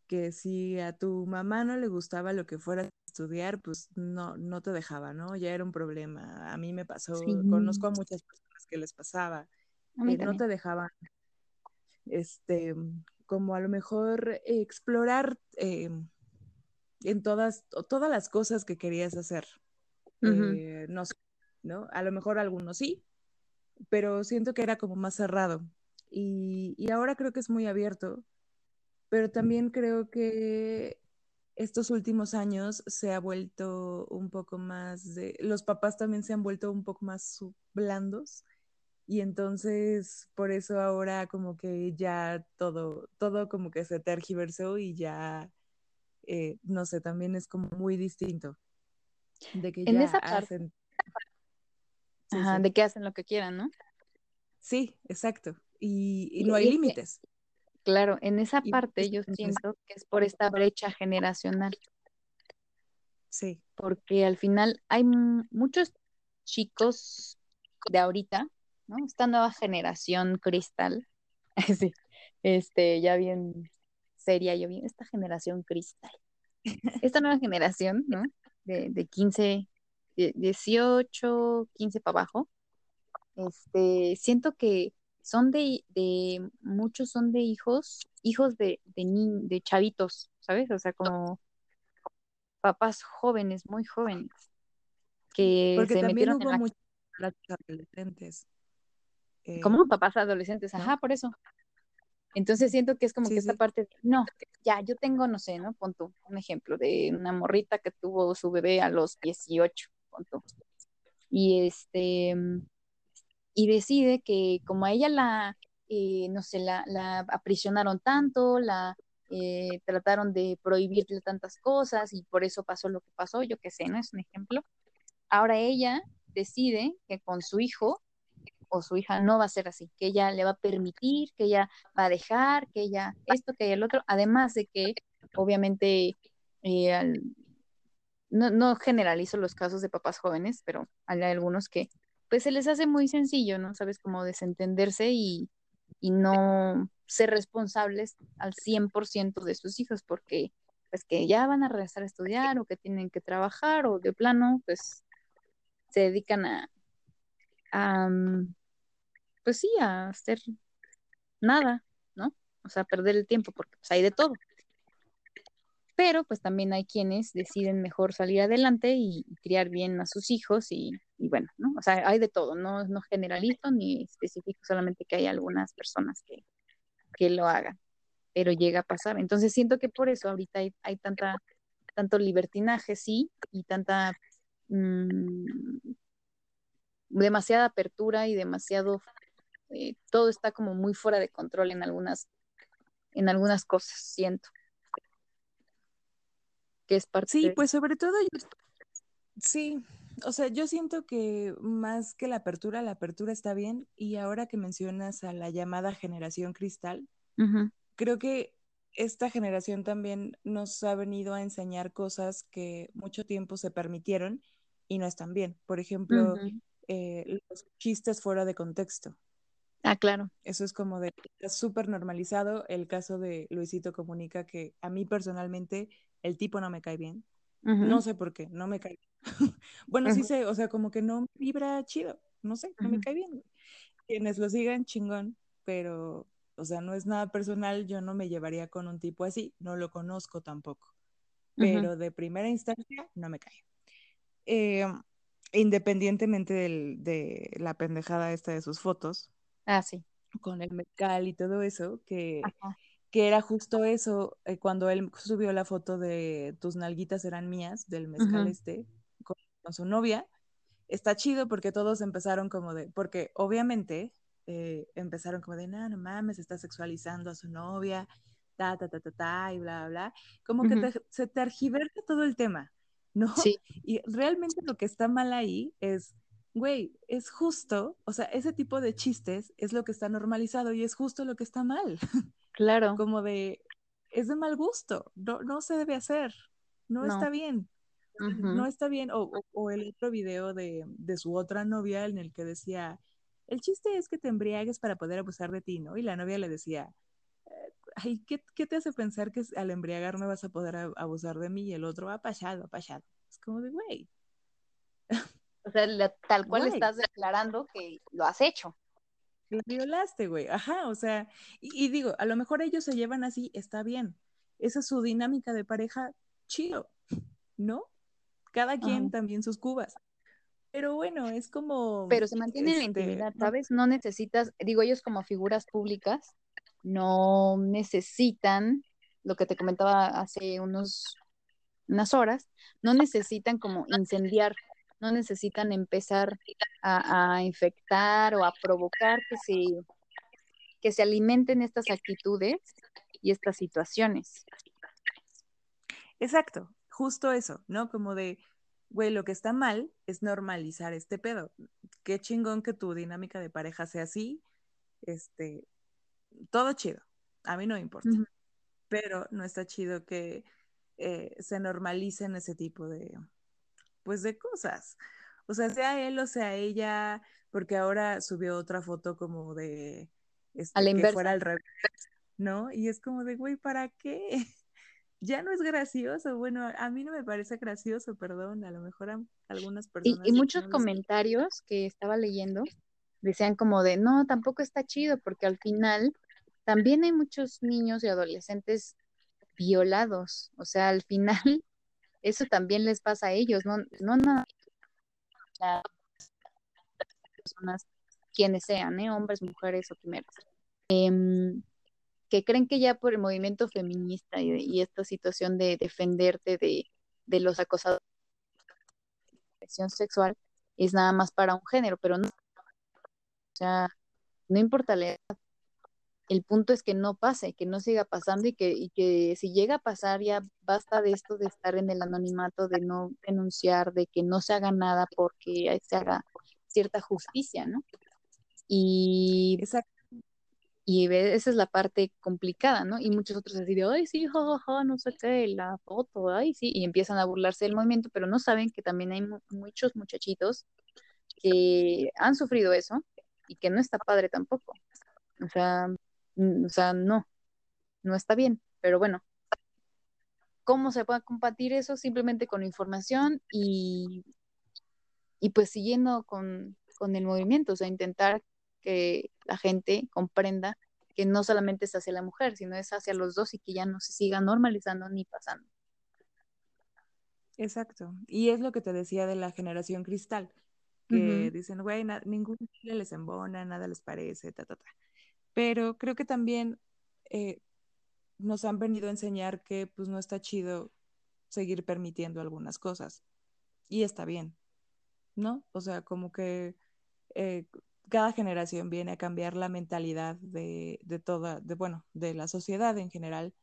que si a tu mamá no le gustaba lo que fuera a estudiar, pues no, no te dejaba, ¿no? Ya era un problema. A mí me pasó, conozco a muchas personas que les pasaba no te dejaban, este, como a lo mejor explorar eh, en todas, todas las cosas que querías hacer. Eh, no sé, ¿no? A lo mejor algunos sí, pero siento que era como más cerrado. Y, y ahora creo que es muy abierto, pero también creo que estos últimos años se ha vuelto un poco más de, los papás también se han vuelto un poco más blandos y entonces por eso ahora como que ya todo, todo como que se tergiversó y ya, eh, no sé, también es como muy distinto. De que ya hacen... Ajá, de que hacen lo que quieran, ¿no? Sí, exacto. Y, no hay límites. claro, en esa parte yo siento que es por esta brecha generacional. Sí. Porque al final hay muchos chicos de ahorita esta nueva generación cristal, este, ya bien seria, yo bien, esta generación cristal. Esta nueva generación, ¿no? De, de 15, 18, 15 para abajo, este, siento que son de, de muchos son de hijos, hijos de, de, ni- de chavitos, ¿sabes? O sea, como papás jóvenes, muy jóvenes, que Porque se también metieron en hubo la... muchos adolescentes. eh, como papás adolescentes, ajá, por eso. Entonces siento que es como Sí, que esta sí. parte, de, no, ya, yo tengo, no sé, ¿no? Pon tú, un ejemplo de una morrita que tuvo su bebé a los 18, pon tú. Y este, y decide que como a ella la, eh, no sé, la, la aprisionaron tanto, la eh, trataron de prohibirle tantas cosas y por eso pasó lo que pasó, yo qué sé, ¿no? Es un ejemplo. Ahora ella decide que con su hijo o su hija no va a ser así, que ella le va a permitir, que ella va a dejar, que ella esto, que ella el otro, además de que obviamente eh, no, no generalizo los casos de papás jóvenes, pero hay algunos que pues se les hace muy sencillo, ¿no? Sabes, como desentenderse y, y no ser responsables al 100% de sus hijos, porque pues que ya van a regresar a estudiar o que tienen que trabajar o de plano, pues se dedican a, a, mm, pues sí, a hacer nada, ¿no? O sea, perder el tiempo, porque pues hay de todo. Pero pues también hay quienes deciden mejor salir adelante y, criar bien a sus hijos y, bueno, ¿no? O sea, hay de todo, no, no generalizo ni especifico solamente que hay algunas personas que, que lo hagan, pero llega a pasar. Entonces siento que por eso ahorita hay, tanta, tanto libertinaje, sí, y tanta mmm, demasiada apertura y demasiado eh, todo está como muy fuera de control en algunas en algunas cosas, siento que es parte Sí, de... pues sobre todo yo, sí, o sea, yo siento que más que la apertura, la apertura está bien y ahora que mencionas a la llamada generación cristal, uh -huh. creo que esta generación también nos ha venido a enseñar cosas que mucho tiempo se permitieron y no están bien. Por ejemplo, uh -huh. eh, los chistes fuera de contexto. Ah, claro. Eso es como de súper normalizado. El caso de Luisito Comunica, que a mí personalmente el tipo no me cae bien. Uh -huh. No sé por qué, no me cae bien. bueno, uh -huh. sí sé, o sea, como que no vibra chido. No sé, no me cae bien. Quienes lo sigan, chingón, pero, o sea, no es nada personal. Yo no me llevaría con un tipo así. No lo conozco tampoco. Pero de primera instancia, no me cae. Eh, independientemente del, de la pendejada esta de sus fotos, Ah, sí. con el mezcal y todo eso, que, que era justo eso, eh, cuando él subió la foto de tus nalguitas eran mías, del mezcal uh -huh. este, con, con, su novia, está chido porque todos empezaron como de, porque obviamente eh, empezaron como de, no, no mames, está sexualizando a su novia, ta, ta, ta, ta, ta, y bla, bla, como uh -huh. que te, se tergiversa todo el tema, ¿no? Sí. Y realmente lo que está mal ahí es güey, es justo, o sea, ese tipo de chistes es lo que está normalizado y es justo lo que está mal. Claro. Como de, es de mal gusto, no, no se debe hacer, no, no. está bien, uh -huh. no está bien. O, o, o, el otro video de, de su otra novia en el que decía, el chiste es que te embriagues para poder abusar de ti, ¿no? Y la novia le decía, ay, ¿qué, qué te hace pensar que al embriagarme vas a poder abusar de mí? Y el otro, apachado, apachado. Es como de, güey. O sea, la, tal cual estás declarando que lo has hecho. Lo violaste, güey. Ajá, o sea, y, y, digo, a lo mejor ellos se llevan así, está bien. Esa es su dinámica de pareja, chido, ¿no? Cada quien Ajá. también sus cubas. Pero bueno, es como. Pero se mantiene este, la intimidad, ¿sabes? No necesitas, digo, ellos como figuras públicas no necesitan lo que te comentaba hace unos unas horas, no necesitan como incendiar no necesitan empezar a, a, infectar o a provocar que se, que se alimenten estas actitudes y estas situaciones. Exacto, justo eso, ¿no? Como de, güey, lo que está mal es normalizar este pedo. Qué chingón que tu dinámica de pareja sea así, este, todo chido, a mí no me importa, uh -huh. pero no está chido que eh, se normalicen ese tipo de, pues de cosas. O sea, sea él o sea ella, porque ahora subió otra foto como de este, a la que fuera al revés, ¿no? Y es como de, güey, ¿para qué? Ya no es gracioso. Bueno, a mí no me parece gracioso, perdón. A lo mejor a algunas personas. Y, y muchos no comentarios les... que estaba leyendo decían como de, no, tampoco está chido, porque al final también hay muchos niños y adolescentes violados, o sea, al final eso también les pasa a ellos, no, no nada personas, quienes sean, ¿eh? hombres, mujeres o quimeras, em, que creen que ya por el movimiento feminista y, esta situación de defenderte de, de los acosadores sexual es nada más para un género, pero no. O sea, no importa la edad. El punto es que no pase, que no siga pasando y que, y que si llega a pasar ya basta de esto de estar en el anonimato, de no denunciar, de que no se haga nada porque se haga cierta justicia, ¿no? Y Exacto y esa es la parte complicada, ¿no? Y muchos otros así de, ay, sí, jajaja, no sé qué, la foto, ay, sí, y empiezan a burlarse del movimiento, pero no saben que también hay muchos muchachitos que han sufrido eso y que no está padre tampoco. O sea, o sea, no, no está bien, pero bueno. ¿Cómo se puede combatir eso? Simplemente con información y, y pues siguiendo con, con el movimiento, o sea, intentar que la gente comprenda que no solamente es hacia la mujer, sino es hacia los dos y que ya no se siga normalizando ni pasando. Exacto. Y es lo que te decía de la generación cristal, que dicen, güey, ningún les embona, nada les parece, ta, ta, ta. Pero creo que también eh, nos han venido a enseñar que pues no está chido seguir permitiendo algunas cosas. Y está bien, ¿no? O sea, como que eh, cada generación viene a cambiar la mentalidad de, toda, de bueno, de la sociedad en general.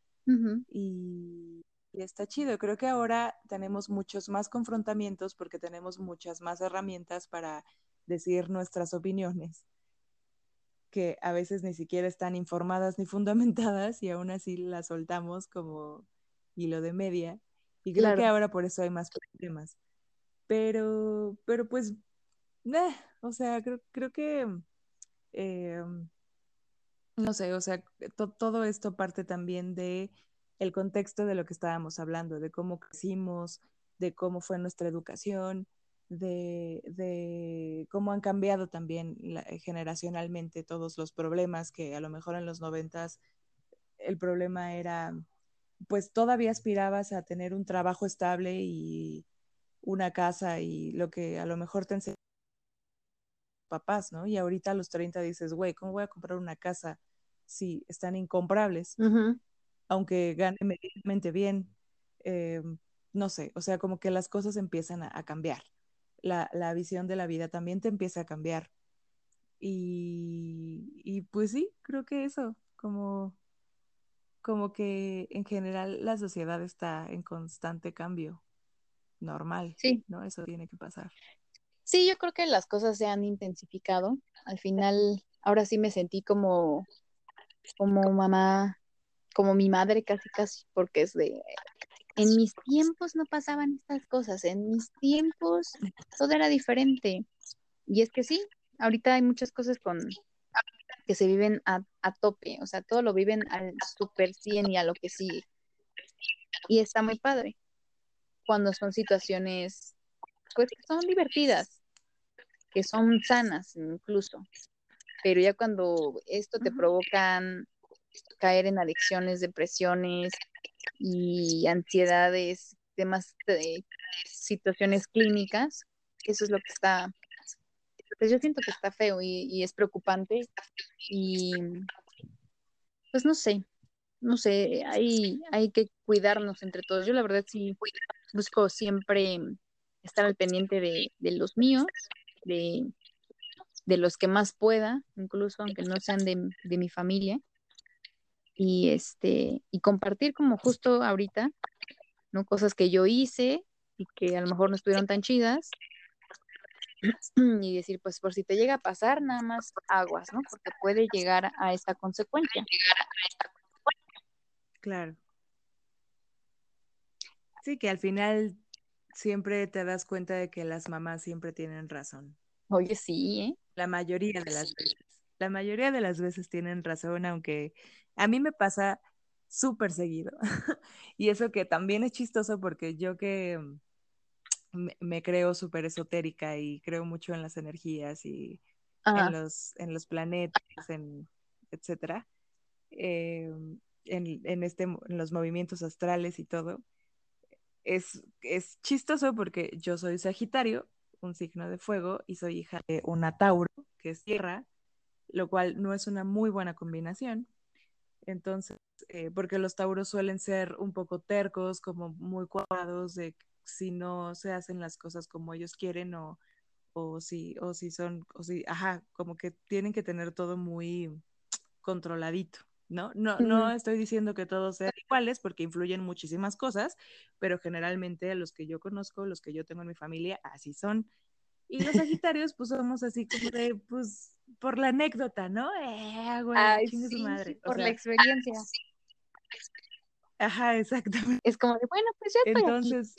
y, está chido. Creo que ahora tenemos muchos más confrontamientos porque tenemos muchas más herramientas para decir nuestras opiniones, que a veces ni siquiera están informadas ni fundamentadas y aún así las soltamos como hilo de media. Y creo que ahora por eso hay más problemas. Pero, pero pues eh, o sea, creo, creo que, eh, no sé, o sea, todo esto parte también de el contexto de lo que estábamos hablando, de cómo crecimos, de cómo fue nuestra educación, de, de cómo han cambiado también generacionalmente todos los problemas que a lo mejor en los noventas el problema era, pues todavía aspirabas a tener un trabajo estable y una casa y lo que a lo mejor te enseñaron papás, ¿no? Y ahorita a los 30 dices, güey, ¿cómo voy a comprar una casa si están incomprables? Aunque gane medianamente bien, eh, no sé, o sea, como que las cosas empiezan a, cambiar. La, visión de la vida también te empieza a cambiar. Y, y pues sí, creo que eso, como, como que en general la sociedad está en constante cambio normal. Sí. ¿No? Eso tiene que pasar. Sí, yo creo que las cosas se han intensificado. Al final, ahora sí me sentí como, como mamá, como mi madre casi casi, porque es de, en mis tiempos no pasaban estas cosas, en mis tiempos todo era diferente. Y es que sí, ahorita hay muchas cosas con que se viven a, a tope, o sea, todo lo viven al super 100 y a lo que sigue. Y está muy padre cuando son situaciones pues que son divertidas, que son sanas incluso. Pero ya cuando esto te provocan caer en adicciones, depresiones y ansiedades, demás de situaciones clínicas, eso es lo que está, pues yo siento que está feo y, y es preocupante y pues no sé, no sé, hay, hay que cuidarnos entre todos. Yo la verdad sí busco siempre estar al pendiente de, los míos, de, los que más pueda, incluso aunque no sean de, mi familia, y este, y compartir como justo ahorita, ¿no? Cosas que yo hice y que a lo mejor no estuvieron tan chidas, y decir, pues por si te llega a pasar, nada más aguas, ¿no? Porque puede llegar a esta consecuencia. Claro. Sí, que al final siempre te das cuenta de que las mamás siempre tienen razón. Oye, sí, ¿eh? La mayoría de las veces. La mayoría de las veces tienen razón, aunque a mí me pasa súper seguido. y eso que también es chistoso porque yo que me, creo súper esotérica y creo mucho en las energías y en los, en los planetas, en etcétera, eh, en, en, este, en los movimientos astrales y todo. Es, es chistoso porque yo soy Sagitario, un signo de fuego, y soy hija de una Tauro, que es tierra, lo cual no es una muy buena combinación. Entonces, eh, porque los tauros suelen ser un poco tercos, como muy cuadrados, de si no se hacen las cosas como ellos quieren o, o si, o si son, o si, ajá, como que tienen que tener todo muy controladito. ¿no? No, no estoy diciendo que todos sean iguales porque influyen muchísimas cosas, pero generalmente los que yo conozco, los que yo tengo en mi familia, así son. Y los Sagitarios, pues somos así como de, pues, por la anécdota, ¿no? Eh, güey, Ay, sí, su madre. por la experiencia. Ajá, exactamente. Es como de, bueno, pues ya estoy Entonces,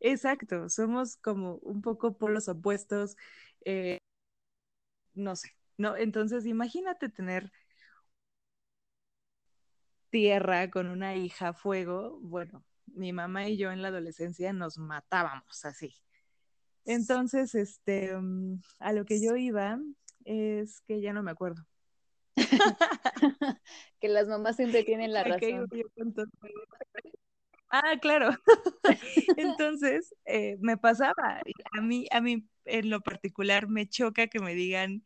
exacto, somos como un poco polos opuestos. Eh, no sé, ¿no? Entonces, imagínate tener tierra con una hija fuego. Bueno, mi mamá y yo en la adolescencia nos matábamos así. Entonces, este, mm, a lo que yo iba es que ya no me acuerdo. que las mamás siempre tienen la razón. Ah, claro. Entonces, eh, me pasaba. A mí, a mí en lo particular me choca que me digan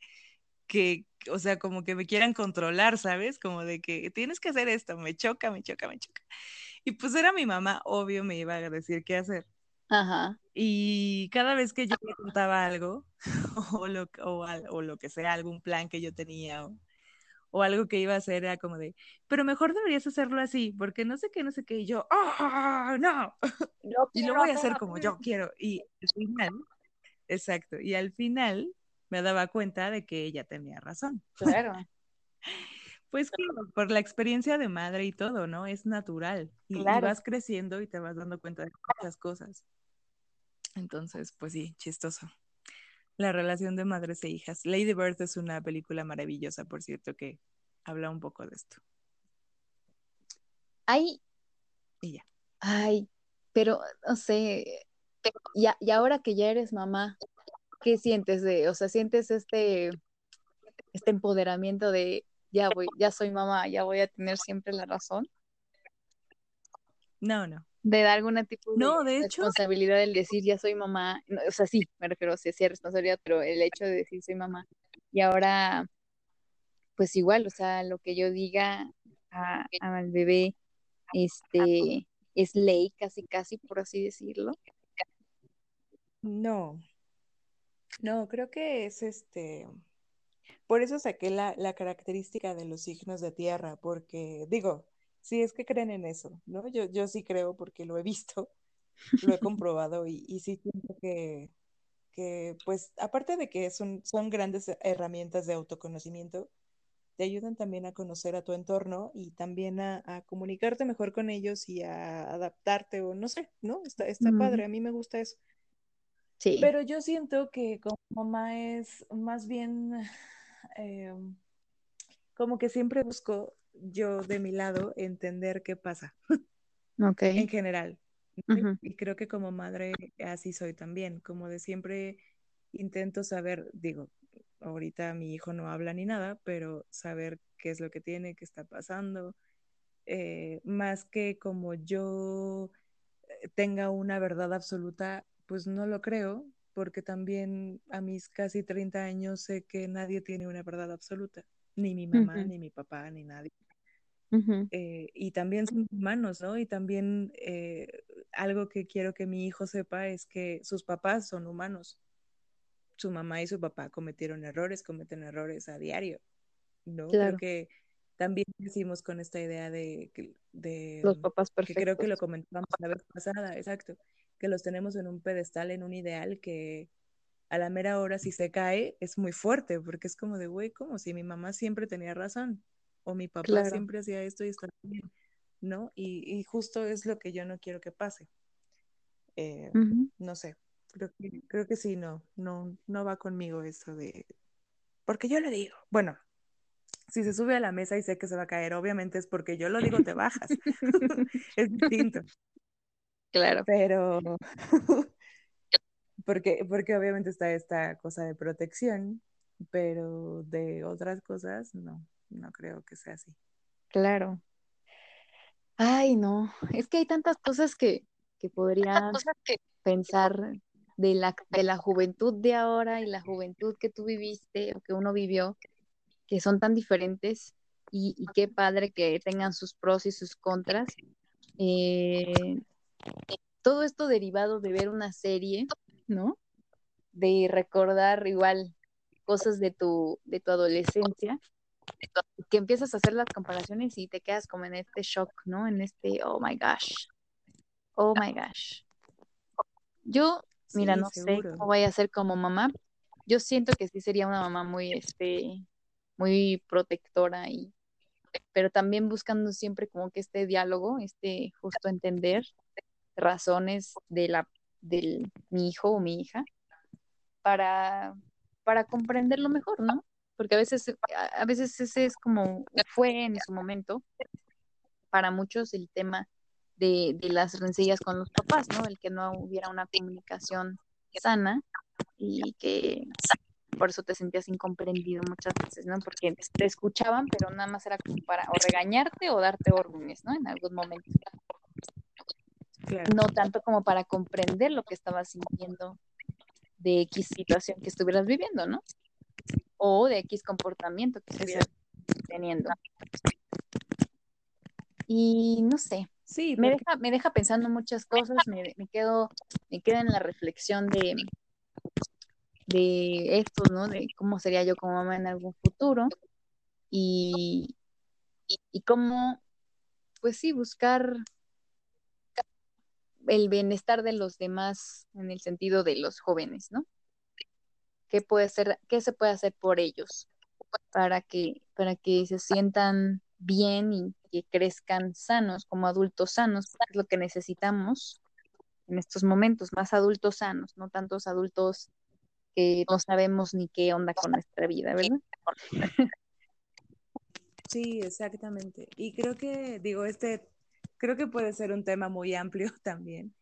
que, o sea, como que me quieran controlar, ¿sabes? Como de que tienes que hacer esto, me choca, me choca, me choca. Y pues era mi mamá, obvio me iba a decir qué hacer. Ajá. Y cada vez que yo le contaba algo, o lo, o, lo que sea, algún plan que yo tenía, o, o, algo que iba a hacer, era como de, pero mejor deberías hacerlo así, porque no sé qué, no sé qué, y yo, ¡oh, no! y lo voy a hacer como yo quiero. Y al final, exacto, y al final me daba cuenta de que ella tenía razón. Claro. Pues por la experiencia de madre y todo, ¿no? Es natural. Y, vas creciendo y te vas dando cuenta de muchas cosas. Entonces, pues sí, chistoso. La relación de madres e hijas. Lady Bird es una película maravillosa, por cierto, que habla un poco de esto. Ay. Y ya. Ay, pero no sé. Ya, y ahora que ya eres mamá, ¿qué sientes de, o sea, sientes este, este empoderamiento de ya voy, ya soy mamá, ya voy a tener siempre la razón? No, no. De dar algún tipo de, no, de responsabilidad del decir ya soy mamá, o sea, sí, me refiero a sí, sí, responsabilidad, pero el hecho de decir soy mamá y ahora, pues igual, o sea, lo que yo diga al bebé, este, es ley casi, casi, por así decirlo. No, no, creo que es este. Por eso saqué la, la característica de los signos de tierra, porque digo, si es que creen en eso, ¿no? Yo, yo sí creo porque lo he visto, lo he comprobado y, y sí siento que, que, pues, aparte de que son, son grandes herramientas de autoconocimiento, te ayudan también a conocer a tu entorno y también a, a comunicarte mejor con ellos y a adaptarte o no sé, ¿no? Está, está padre, a mí me gusta eso. Pero yo siento que como mamá es más bien eh, como que siempre busco yo de mi lado entender qué pasa. En general. Y creo que como madre así soy también, como de siempre intento saber, digo, ahorita mi hijo no habla ni nada, pero saber qué es lo que tiene, qué está pasando, eh, más que como yo eh, tenga una verdad absoluta, pues no lo creo, porque también a mis casi 30 años sé que nadie tiene una verdad absoluta, ni mi mamá, ni mi papá, ni nadie. Eh, y también son humanos, ¿no? Y también eh, algo que quiero que mi hijo sepa es que sus papás son humanos. Su mamá y su papá cometieron errores, cometen errores a diario, ¿no? Creo que también decimos con esta idea de, de los papás perfectos. Que creo que lo comentamos la vez pasada, exacto que los tenemos en un pedestal, en un ideal que a la mera hora si se cae es muy fuerte, porque es como de, güey, como si mi mamá siempre tenía razón, o mi papá siempre hacía esto y está bien, ¿no? Y, justo es lo que yo no quiero que pase. Eh, no sé, creo que, creo que sí, no, no, no va conmigo eso de, porque yo lo digo, bueno, si se sube a la mesa y sé que se va a caer, obviamente es porque yo lo digo, te bajas. es distinto. Claro. Pero, porque, porque obviamente está esta cosa de protección, pero de otras cosas no, no creo que sea así. Claro. Ay, no, es que hay tantas cosas que, que podría pensar de la, de la juventud de ahora y la juventud que tú viviste o que uno vivió, que son tan diferentes y, y qué padre que tengan sus pros y sus contras. Eh, todo esto derivado de ver una serie, ¿no? De recordar igual cosas de tu, de tu adolescencia, que empiezas a hacer las comparaciones y te quedas como en este shock, ¿no? En este, oh my gosh, oh my gosh. Yo, mira, Sí, no sé seguro. cómo vaya a ser como mamá. Yo siento que sí sería una mamá muy, este, muy protectora y, pero también buscando siempre como que este diálogo, este justo entender razones de la, del mi hijo o mi hija para, para comprenderlo mejor, ¿no? Porque a veces, a veces ese es como fue en su momento para muchos el tema de, de las rencillas con los papás, ¿no? El que no hubiera una comunicación sana y que por eso te sentías incomprendido muchas veces, ¿no? Porque te escuchaban, pero nada más era como para o regañarte o darte órdenes, ¿no? En algún momento. Claro. No tanto como para comprender lo que estabas sintiendo de X situación que estuvieras viviendo, ¿no? O de X comportamiento que estuvieras teniendo. Y no sé, Sí, me porque- deja, me deja pensando muchas cosas, me, me quedo, me quedo en la reflexión de, de esto, ¿no? De cómo sería yo como mamá en algún futuro y, y, y cómo, pues sí, buscar el bienestar de los demás en el sentido de los jóvenes, ¿no? ¿Qué puede ser, qué se puede hacer por ellos para que, para que se sientan bien y que crezcan sanos, como adultos sanos, es lo que necesitamos en estos momentos, más adultos sanos, no tantos adultos que no sabemos ni qué onda con nuestra vida, ¿verdad? Sí, exactamente. Y creo que, digo, este, creo que puede ser un tema muy amplio también,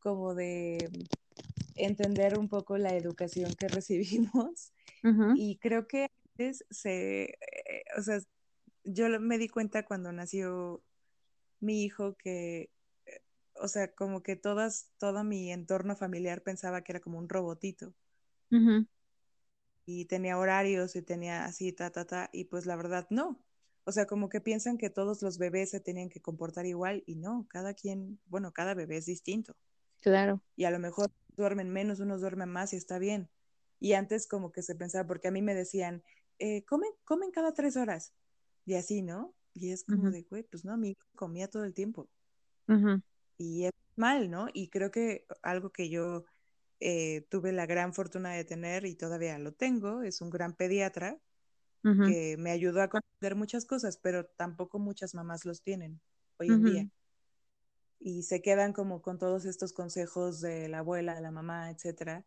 como de entender un poco la educación que recibimos. Y creo que antes se, eh, o sea, yo me di cuenta cuando nació mi hijo que, eh, o sea, como que todas, todo mi entorno familiar pensaba que era como un robotito y tenía horarios y tenía así, ta, ta, ta, y pues la verdad no. O sea, como que piensan que todos los bebés se tenían que comportar igual y no, cada quien, bueno, cada bebé es distinto claro. y a lo mejor duermen menos, unos duermen más y está bien. Y antes como que se pensaba, porque a mí me decían, eh, comen, comen cada tres horas y así, ¿no? Y es como de, güey, pues no, mi hijo comía todo el tiempo y es mal, ¿no? Y creo que algo que yo eh, tuve la gran fortuna de tener y todavía lo tengo, es un gran pediatra que me ayudó a comprender muchas cosas, pero tampoco muchas mamás los tienen hoy en día. Y se quedan como con todos estos consejos de la abuela, de la mamá, etcétera,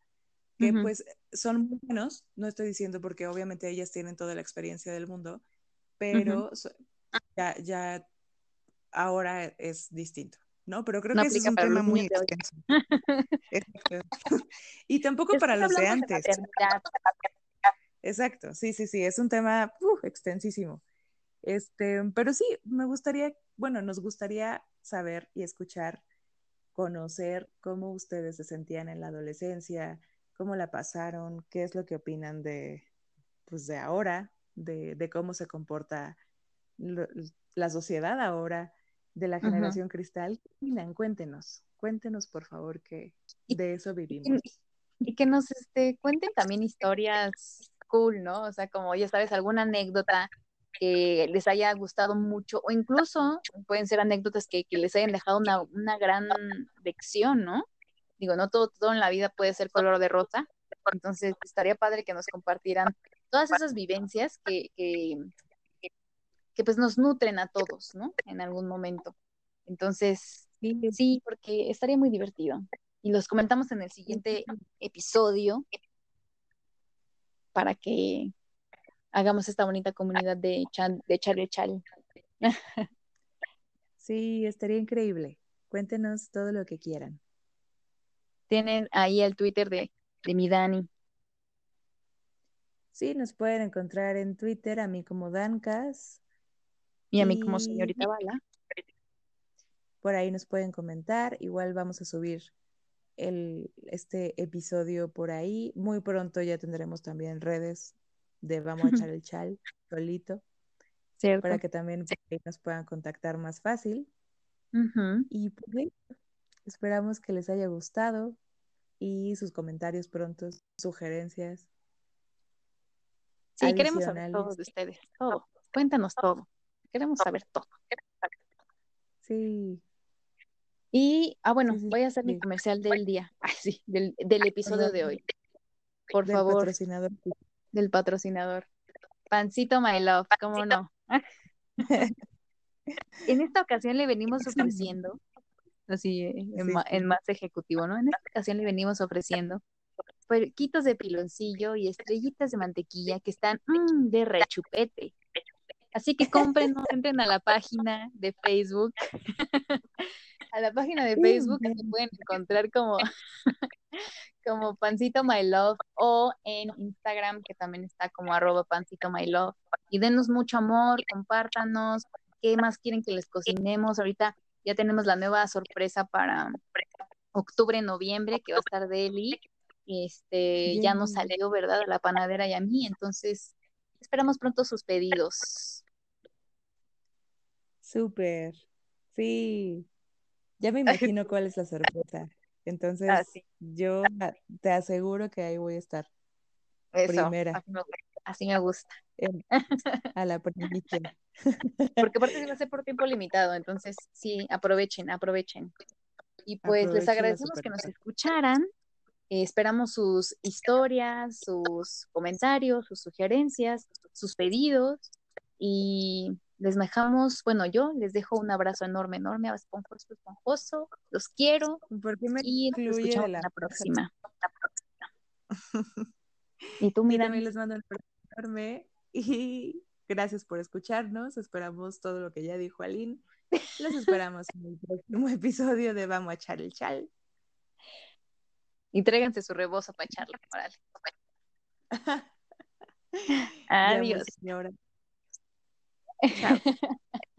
que pues son muy buenos, no estoy diciendo porque obviamente ellas tienen toda la experiencia del mundo, pero so- ya, ya ahora es distinto, ¿no? Pero creo No que ese es un tema muy extenso. Y tampoco para los de antes. Exacto, sí, sí, sí, es un tema uf, extensísimo. Este, pero sí, me gustaría, bueno, nos gustaría saber y escuchar, conocer cómo ustedes se sentían en la adolescencia, cómo la pasaron, qué es lo que opinan de, pues, de ahora, de, de cómo se comporta lo- la sociedad ahora, de la generación cristal. ¿Qué opinan? Cuéntenos, cuéntenos por favor que de eso vivimos. y que nos este, cuenten también historias cool, ¿no? O sea, como ya sabes, alguna anécdota que les haya gustado mucho, o incluso pueden ser anécdotas que, que les hayan dejado una, una gran lección, ¿no? Digo, no todo, todo en la vida puede ser color de rosa, entonces estaría padre que nos compartieran todas esas vivencias que, que, que pues nos nutren a todos, ¿no? En algún momento. Entonces, Sí, sí, porque estaría muy divertido. Y los comentamos en el siguiente episodio para que hagamos esta bonita comunidad de, chan, de chale sí, estaría increíble. Cuéntenos todo lo que quieran. tienen ahí el Twitter de, de mi Dani. Sí, nos pueden encontrar en Twitter, a mí como Dancas. Y a mí como señorita Bala. Por ahí nos pueden comentar. Igual vamos a subir el, este episodio por ahí. Muy pronto ya tendremos también redes de Vamos a echar el chal solito. Cierto. Para que también nos puedan contactar más fácil. Y pues, esperamos que les haya gustado y sus comentarios prontos, sugerencias. Sí, queremos saber todo de ustedes, todo. Cuéntanos todo. Queremos saber todo. Sí. Y, ah, bueno, voy a hacer mi comercial del día, sí, del, del episodio de hoy. Por del favor. Patrocinador. Del patrocinador. Pancito My Love, ¿cómo no? en esta ocasión le venimos ofreciendo, así en, en, más ejecutivo, ¿no? En esta ocasión le venimos ofreciendo puerquitos de piloncillo y estrellitas de mantequilla que están mmm, de rechupete. Así que compren, entren a la página de Facebook. a la página de Facebook se pueden encontrar como, como Pancito My Love o en Instagram que también está como arroba Pancito My Love. Y denos mucho amor, compártanos. ¿Qué más quieren que les cocinemos? Ahorita ya tenemos la nueva sorpresa para octubre, noviembre, que va a estar Deli. Este, ya nos salió, ¿verdad? A la panadera y a mí. Entonces, esperamos pronto sus pedidos. Súper. Sí. Ya me imagino cuál es la sorpresa. Entonces, ah, yo te aseguro que ahí voy a estar. primera. Así me, gusta. a la primera. Porque aparte se va a ser por tiempo limitado, entonces sí, aprovechen, aprovechen. Y pues les agradecemos que nos escucharan. Eh, esperamos sus historias, sus comentarios, sus sugerencias, sus pedidos y les dejamos, bueno, yo les dejo un abrazo enorme, enorme, esponjoso, esponjoso, los quiero y nos escuchamos la... la próxima. y tú, mira. También les mando un abrazo enorme y gracias por escucharnos, esperamos todo lo que ya dijo Aline. Los esperamos en el próximo episodio de Vamos a echar el chal. Y tráiganse su rebozo para echarlo, Adiós. señora. So